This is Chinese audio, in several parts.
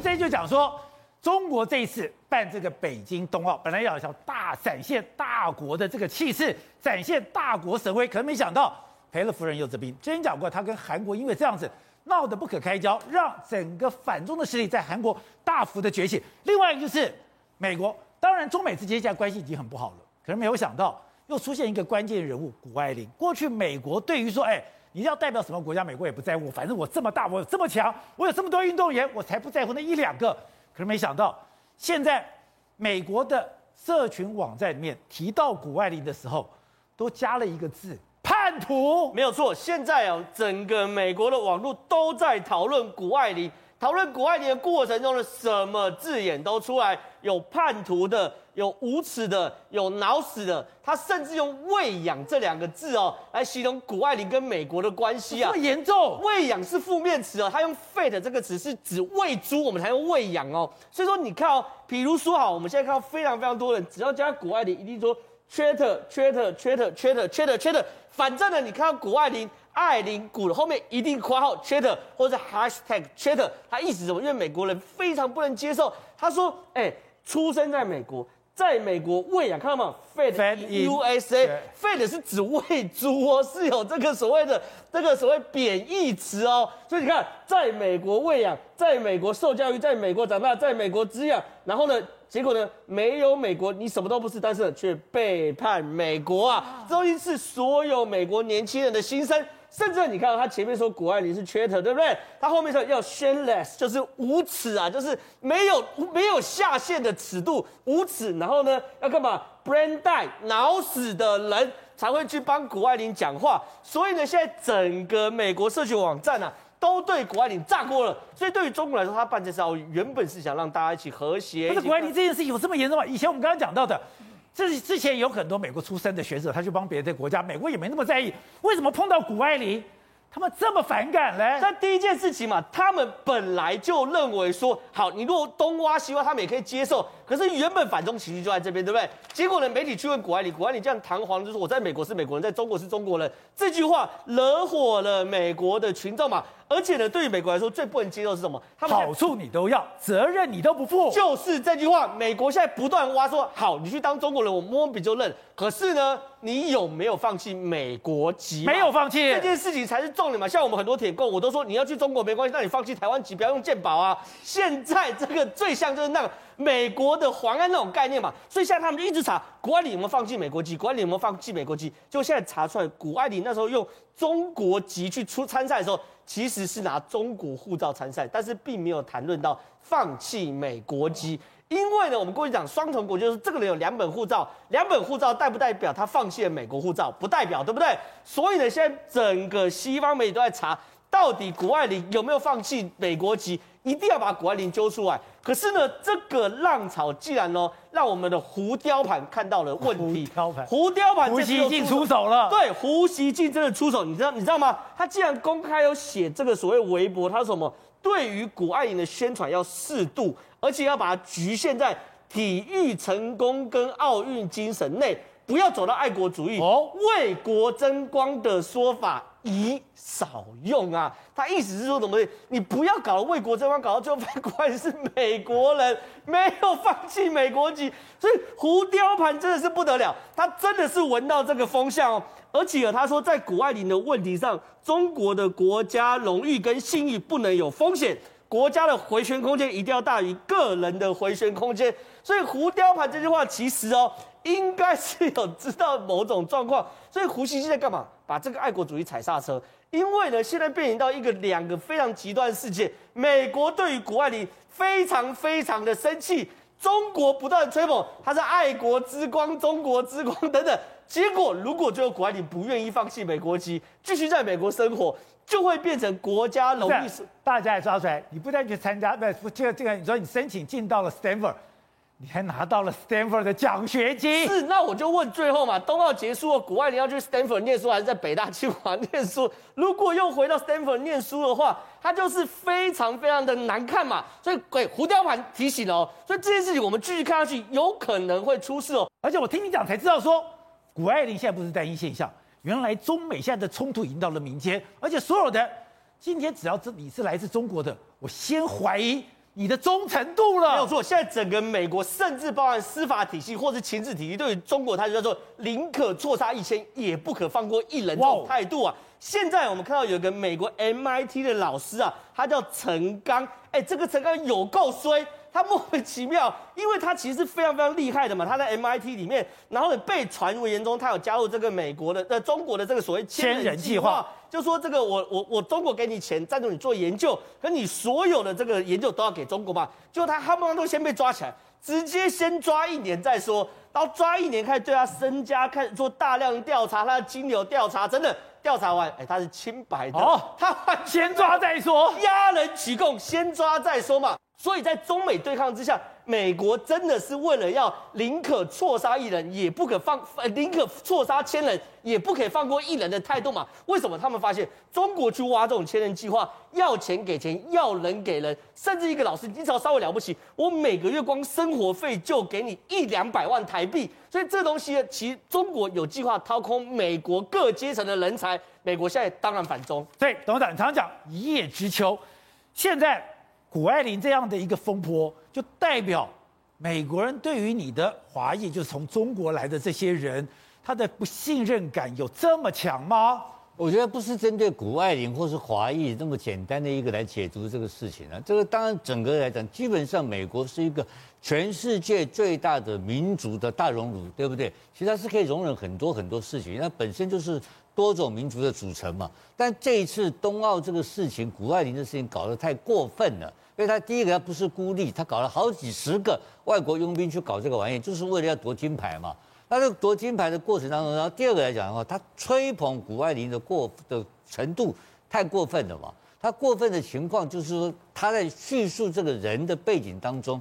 们这就讲说，中国这一次办这个北京冬奥，本来要想大展现大国的这个气势，展现大国神威，可是没想到赔了夫人又折兵。之前讲过，他跟韩国因为这样子闹得不可开交，让整个反中的势力在韩国大幅的崛起。另外一个就是美国，当然中美之间现在关系已经很不好了，可是没有想到又出现一个关键人物谷爱凌。过去美国对于说，哎。你要代表什么国家？美国也不在乎，反正我这么大，我有这么强，我有这么多运动员，我才不在乎那一两个。可是没想到，现在美国的社群网站里面提到谷爱凌的时候，都加了一个字“叛徒”。没有错，现在啊，整个美国的网络都在讨论谷爱凌。讨论谷爱凌的过程中的什么字眼都出来，有叛徒的，有无耻的，有脑死的。他甚至用“喂养”这两个字哦，来形容谷爱凌跟美国的关系啊。这么严重？喂养是负面词哦，他用 “fed” 这个词是指喂猪，我们才用喂养哦。所以说你看哦，比如说好，我们现在看到非常非常多人，只要加谷爱凌，一定说 “Twitter”，“Twitter”，“Twitter”，“Twitter”，Twitter。反正呢，你看到谷爱凌。爱玲谷的后面一定括号 “chatter” 或者 Hashtag chatter，他意思什么？因为美国人非常不能接受。他说：“哎、欸，出生在美国，在美国喂养，看到吗？Fed USA，Fed 是指喂猪哦，是有这个所谓的这个所谓贬义词哦。所以你看，在美国喂养，在美国受教育，在美国长大，在美国滋养，然后呢，结果呢，没有美国，你什么都不是，但是却背叛美国啊！这一次所有美国年轻人的心声。”甚至你看到他前面说谷爱凌是 traitor，对不对？他后面说要 shameless，就是无耻啊，就是没有没有下限的尺度，无耻。然后呢，要干嘛？brain die，脑死的人才会去帮谷爱凌讲话。所以呢，现在整个美国社群网站啊，都对谷爱凌炸锅了。所以对于中国来说，他办这次奥运原本是想让大家一起和谐。不是谷爱凌这件事情有这么严重吗？以前我们刚刚讲到的。这是之前有很多美国出身的学者，他去帮别的国家，美国也没那么在意。为什么碰到谷爱凌，他们这么反感呢？那第一件事情嘛，他们本来就认为说，好，你如果东挖西挖，他们也可以接受。可是原本反中情绪就在这边，对不对？结果呢，媒体去问谷爱凌，谷爱凌这样堂皇就说，我在美国是美国人，在中国是中国人，这句话惹火了美国的群众嘛。而且呢，对于美国来说，最不能接受是什么？他们好处你都要，责任你都不负。就是这句话，美国现在不断挖说，好，你去当中国人，我摸鼻就认。可是呢，你有没有放弃美国籍？没有放弃，这件事情才是重点嘛。像我们很多铁共，我都说你要去中国没关系，那你放弃台湾籍，不要用健保啊。现在这个最像就是那个美国的黄安那种概念嘛。所以现在他们就一直查谷爱凌有没有放弃美国籍，谷爱凌有没有放弃美国籍。就现在查出来，谷爱凌那时候用中国籍去出参赛的时候。其实是拿中国护照参赛，但是并没有谈论到放弃美国籍，因为呢，我们过去讲双重国籍，就是这个人有两本护照，两本护照代不代表他放弃了美国护照？不代表，对不对？所以呢，现在整个西方媒体都在查，到底谷爱凌有没有放弃美国籍？一定要把谷爱凌揪出来。可是呢，这个浪潮既然呢，让我们的胡雕盘看到了问题。胡雕盘，胡雕盘，胡锡进出手了。对，胡锡进真的出手，你知道你知道吗？他既然公开有写这个所谓微博，他说什么？对于谷爱凌的宣传要适度，而且要把它局限在体育成功跟奥运精神内，不要走到爱国主义、哦、为国争光的说法。以少用啊！他意思是说，怎么你不要搞为国争光，搞到最后发现谷爱凌是美国人，没有放弃美国籍，所以胡雕盘真的是不得了，他真的是闻到这个风向哦。而且他说，在谷爱凌的问题上，中国的国家荣誉跟信誉不能有风险，国家的回旋空间一定要大于个人的回旋空间。所以胡雕盘这句话其实哦，应该是有知道某种状况。所以胡锡进在干嘛？把这个爱国主义踩刹车，因为呢，现在变形到一个两个非常极端的世界。美国对于谷爱凌非常非常的生气，中国不断吹捧他是爱国之光、中国之光等等。结果如果最后谷爱凌不愿意放弃美国籍，继续在美国生活，就会变成国家荣誉。大家也抓出来，你不但去参加，不，这个这个，你说你申请进到了 Stanford。你还拿到了 Stanford 的奖学金？是，那我就问最后嘛，冬奥结束了，谷爱凌要去 Stanford 念书，还是在北大、清华念书？如果又回到 Stanford 念书的话，他就是非常非常的难看嘛。所以，鬼胡雕盘提醒了哦。所以这件事情我们继续看下去，有可能会出事哦。而且我听你讲才知道说，说谷爱凌现在不是单一现象，原来中美现在的冲突已经到了民间，而且所有的今天只要这你是来自中国的，我先怀疑。你的忠诚度了。没有错，现在整个美国，甚至包含司法体系或是情治体系，对于中国，它就叫做宁可错杀一千，也不可放过一人这种态度啊。现在我们看到有一个美国 MIT 的老师啊，他叫陈刚，哎，这个陈刚有够衰。他莫名其妙，因为他其实是非常非常厉害的嘛，他在 MIT 里面，然后被传闻言中他有加入这个美国的呃中国的这个所谓千人计划，就说这个我我我中国给你钱赞助你做研究，可你所有的这个研究都要给中国嘛，就他他们都先被抓起来，直接先抓一年再说，然后抓一年开始对他身家开始做大量调查，他的金流调查，真的调查完，哎，他是清白的，哦，他先抓再说，压人取供，先抓再说嘛。所以在中美对抗之下，美国真的是为了要宁可错杀一人，也不可放，宁可错杀千人，也不可以放过一人的态度嘛？为什么他们发现中国去挖这种千人计划，要钱给钱，要人给人，甚至一个老师，你只要稍微了不起，我每个月光生活费就给你一两百万台币。所以这东西其实中国有计划掏空美国各阶层的人才，美国现在当然反中。对，董事长常常讲一叶知秋，现在。谷爱凌这样的一个风波，就代表美国人对于你的华裔，就是从中国来的这些人，他的不信任感有这么强吗？我觉得不是针对谷爱凌或是华裔那么简单的一个来解读这个事情啊。这个当然整个来讲，基本上美国是一个全世界最大的民族的大熔炉，对不对？其实它是可以容忍很多很多事情，那本身就是。多种民族的组成嘛，但这一次冬奥这个事情，谷爱凌的事情搞得太过分了，因为他第一个他不是孤立，他搞了好几十个外国佣兵去搞这个玩意，就是为了要夺金牌嘛。那这个夺金牌的过程当中，然后第二个来讲的话，他吹捧谷爱凌的过的程度太过分了嘛。他过分的情况就是说，他在叙述这个人的背景当中，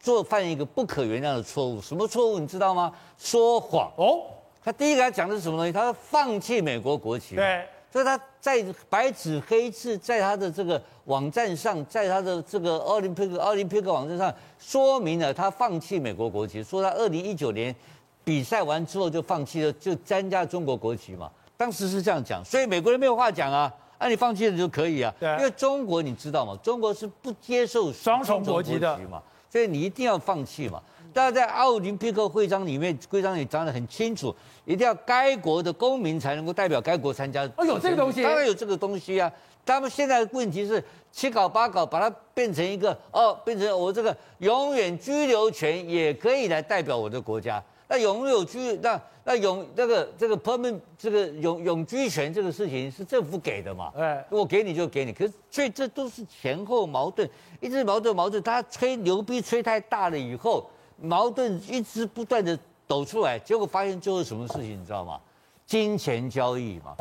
做犯一个不可原谅的错误。什么错误你知道吗？说谎哦。他第一个他讲的是什么东西？他说放弃美国国旗。对，所以他在白纸黑字在他的这个网站上，在他的这个奥林匹克奥林匹克网站上说明了他放弃美国国旗，说他二零一九年比赛完之后就放弃了，就参加中国国旗嘛。当时是这样讲，所以美国人没有话讲啊，那、啊、你放弃了就可以啊。对，因为中国你知道吗？中国是不接受双重国籍的嘛，所以你一定要放弃嘛。大家在奥林匹克徽章里面，规章也讲得很清楚，一定要该国的公民才能够代表该国参加。哦，有这个东西，当然有这个东西啊。他们现在的问题是七搞八搞，把它变成一个哦，变成我这个永远居留权也可以来代表我的国家。那永有居那那永这个这个 permanent 这个永永居权这个事情是政府给的嘛？哎，我给你就给你。可是所以这都是前后矛盾，一直矛盾矛盾。他吹牛逼吹太大了以后。矛盾一直不断的抖出来，结果发现最后什么事情你知道吗？金钱交易嘛，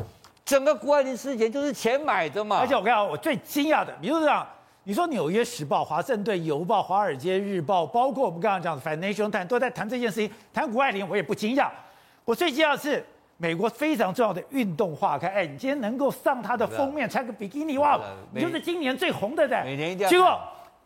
整个谷爱凌事件就是钱买的嘛。而且我跟你讲，我最惊讶的，比如这样，你说《纽约时报》、《华盛顿邮报》、《华尔街日报》，包括我们刚刚讲的《Financial Times》都在谈这件事情，谈谷爱凌，我也不惊讶。我最惊讶的是美国非常重要的运动画刊，哎，你今天能够上它的封面穿个比基尼，哇，你就是今年最红的的。每年一定要。结果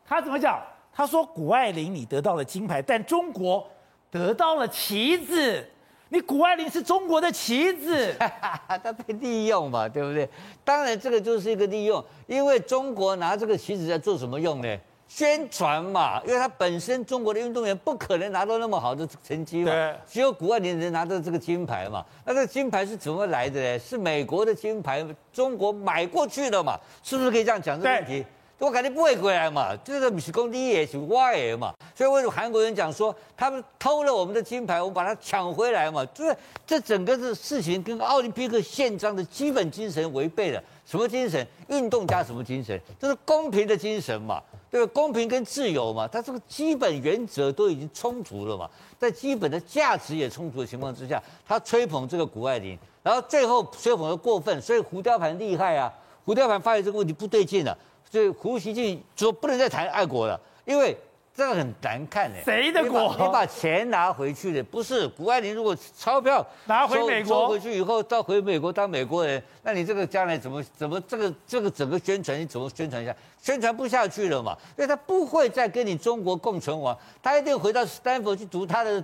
他怎么讲？他说：“谷爱凌，你得到了金牌，但中国得到了旗子。你谷爱凌是中国的旗子，他被利用嘛，对不对？当然，这个就是一个利用，因为中国拿这个旗子在做什么用呢？宣传嘛。因为他本身中国的运动员不可能拿到那么好的成绩嘛，只有谷爱凌能拿到这个金牌嘛。那这个金牌是怎么来的呢？是美国的金牌，中国买过去的嘛？是不是可以这样讲这个问题？”我肯定不会回来嘛，这个不是讲你的，是我的嘛。所以为什么韩国人讲说他们偷了我们的金牌，我们把它抢回来嘛？就是这整个的事情跟奥林匹克宪章的基本精神违背了。什么精神？运动加什么精神？就是公平的精神嘛，对吧？公平跟自由嘛，它这个基本原则都已经冲突了嘛，在基本的价值也冲突的情况之下，他吹捧这个谷爱凌，然后最后吹捧的过分，所以胡雕盘厉害啊，胡雕盘发现这个问题不对劲了。以胡锡进说不能再谈爱国了，因为这个很难看的。谁的国？你把钱拿回去的，不是谷爱凌。如果钞票拿回美国，收回去以后到回美国当美国人，那你这个将来怎么怎么这个这个整个宣传你怎么宣传一下？宣传不下去了嘛？因为他不会再跟你中国共存亡，他一定回到斯坦福去读他的嗯，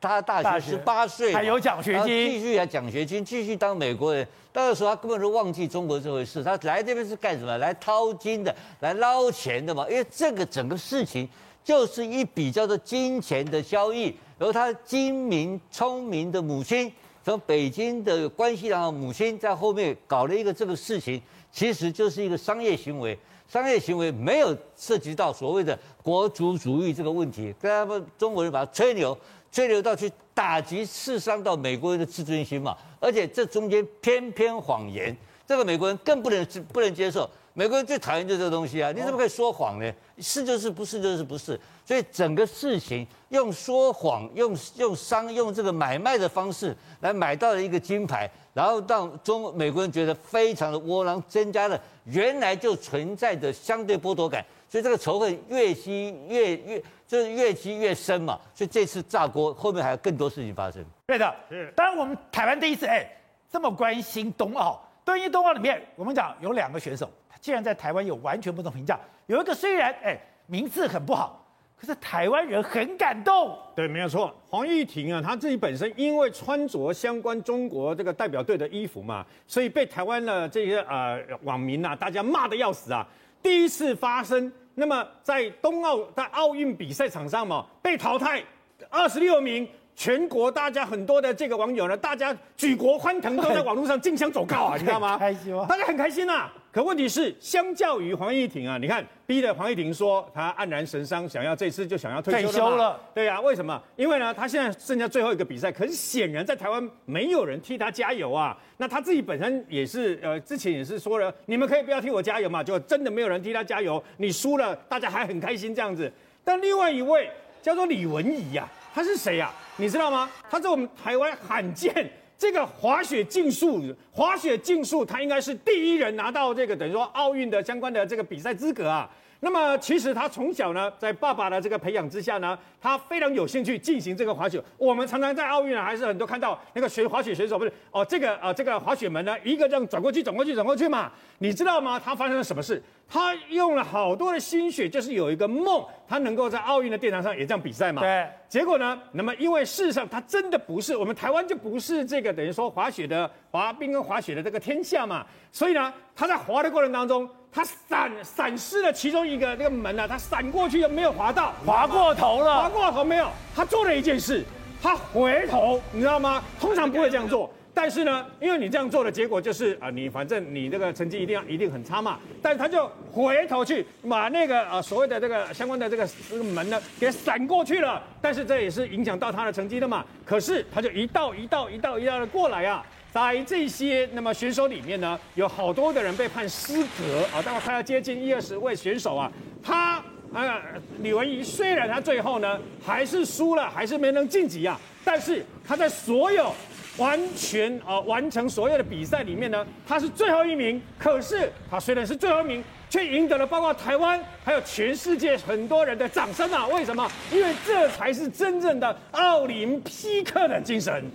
他大学十八岁，还有奖学金，继续还奖学金，继续当美国人。到时候他根本就忘记中国这回事，他来这边是干什么？来掏金的，来捞钱的嘛。因为这个整个事情就是一笔叫做金钱的交易。然后他精明聪明的母亲，从北京的关系良好母亲在后面搞了一个这个事情，其实就是一个商业行为。商业行为没有涉及到所谓的国族主义这个问题，跟他们中国人把它吹牛，吹牛到去打击、刺伤到美国人的自尊心嘛。而且这中间偏偏谎言，这个美国人更不能不能接受。美国人最讨厌就这个东西啊！你怎么可以说谎呢？是就是，不是就是不是。所以整个事情用说谎、用用商、用这个买卖的方式来买到了一个金牌，然后让中美国人觉得非常的窝囊，增加了原来就存在的相对剥夺感。所以这个仇恨越积越越就是越积越深嘛。所以这次炸锅后面还有更多事情发生。对的，是。当然我们台湾第一次哎这么关心冬奥，对于冬奥里面我们讲有两个选手。既然在台湾有完全不同评价，有一个虽然哎名次很不好，可是台湾人很感动。对，没有错，黄玉婷啊，她自己本身因为穿着相关中国这个代表队的衣服嘛，所以被台湾的这些呃网民呐、啊，大家骂得要死啊。第一次发生，那么在冬奥在奥运比赛场上嘛，被淘汰二十六名。全国大家很多的这个网友呢，大家举国欢腾，都在网络上竞相走告啊，你知道吗？开心吗？大家很开心呐、啊。可问题是，相较于黄义婷啊，你看逼得黄义婷说他黯然神伤，想要这次就想要退休了。退休了。对呀、啊，为什么？因为呢，他现在剩下最后一个比赛，可是显然在台湾没有人替他加油啊。那他自己本身也是，呃，之前也是说了，你们可以不要替我加油嘛，就真的没有人替他加油。你输了，大家还很开心这样子。但另外一位叫做李文怡呀、啊。他是谁呀、啊？你知道吗？他在我们台湾罕见这个滑雪竞速，滑雪竞速，他应该是第一人拿到这个等于说奥运的相关的这个比赛资格啊。那么其实他从小呢，在爸爸的这个培养之下呢，他非常有兴趣进行这个滑雪。我们常常在奥运呢，还是很多看到那个学滑雪选手，不是哦，这个呃这个滑雪门呢，一个这样转过去，转过去，转过去嘛。你知道吗？他发生了什么事？他用了好多的心血，就是有一个梦，他能够在奥运的殿堂上也这样比赛嘛。对。结果呢？那么因为事实上，他真的不是我们台湾就不是这个等于说滑雪的滑冰跟滑雪的这个天下嘛。所以呢，他在滑的过程当中。他闪闪失了其中一个那个门啊，他闪过去又没有滑到，滑过头了，滑过头没有。他做了一件事，他回头，你知道吗？通常不会这样做，但是呢，因为你这样做的结果就是啊，你反正你这个成绩一定要一定很差嘛。但是他就回头去把那个啊所谓的这个相关的这个这个门呢给闪过去了，但是这也是影响到他的成绩的嘛。可是他就一道一道一道一道的过来啊。在这些那么选手里面呢，有好多的人被判失格啊，大概快要接近一二十位选手啊。他啊，李文怡虽然他最后呢还是输了，还是没能晋级啊，但是他在所有完全啊完成所有的比赛里面呢，他是最后一名。可是他虽然是最后一名，却赢得了包括台湾还有全世界很多人的掌声啊！为什么？因为这才是真正的奥林匹克的精神。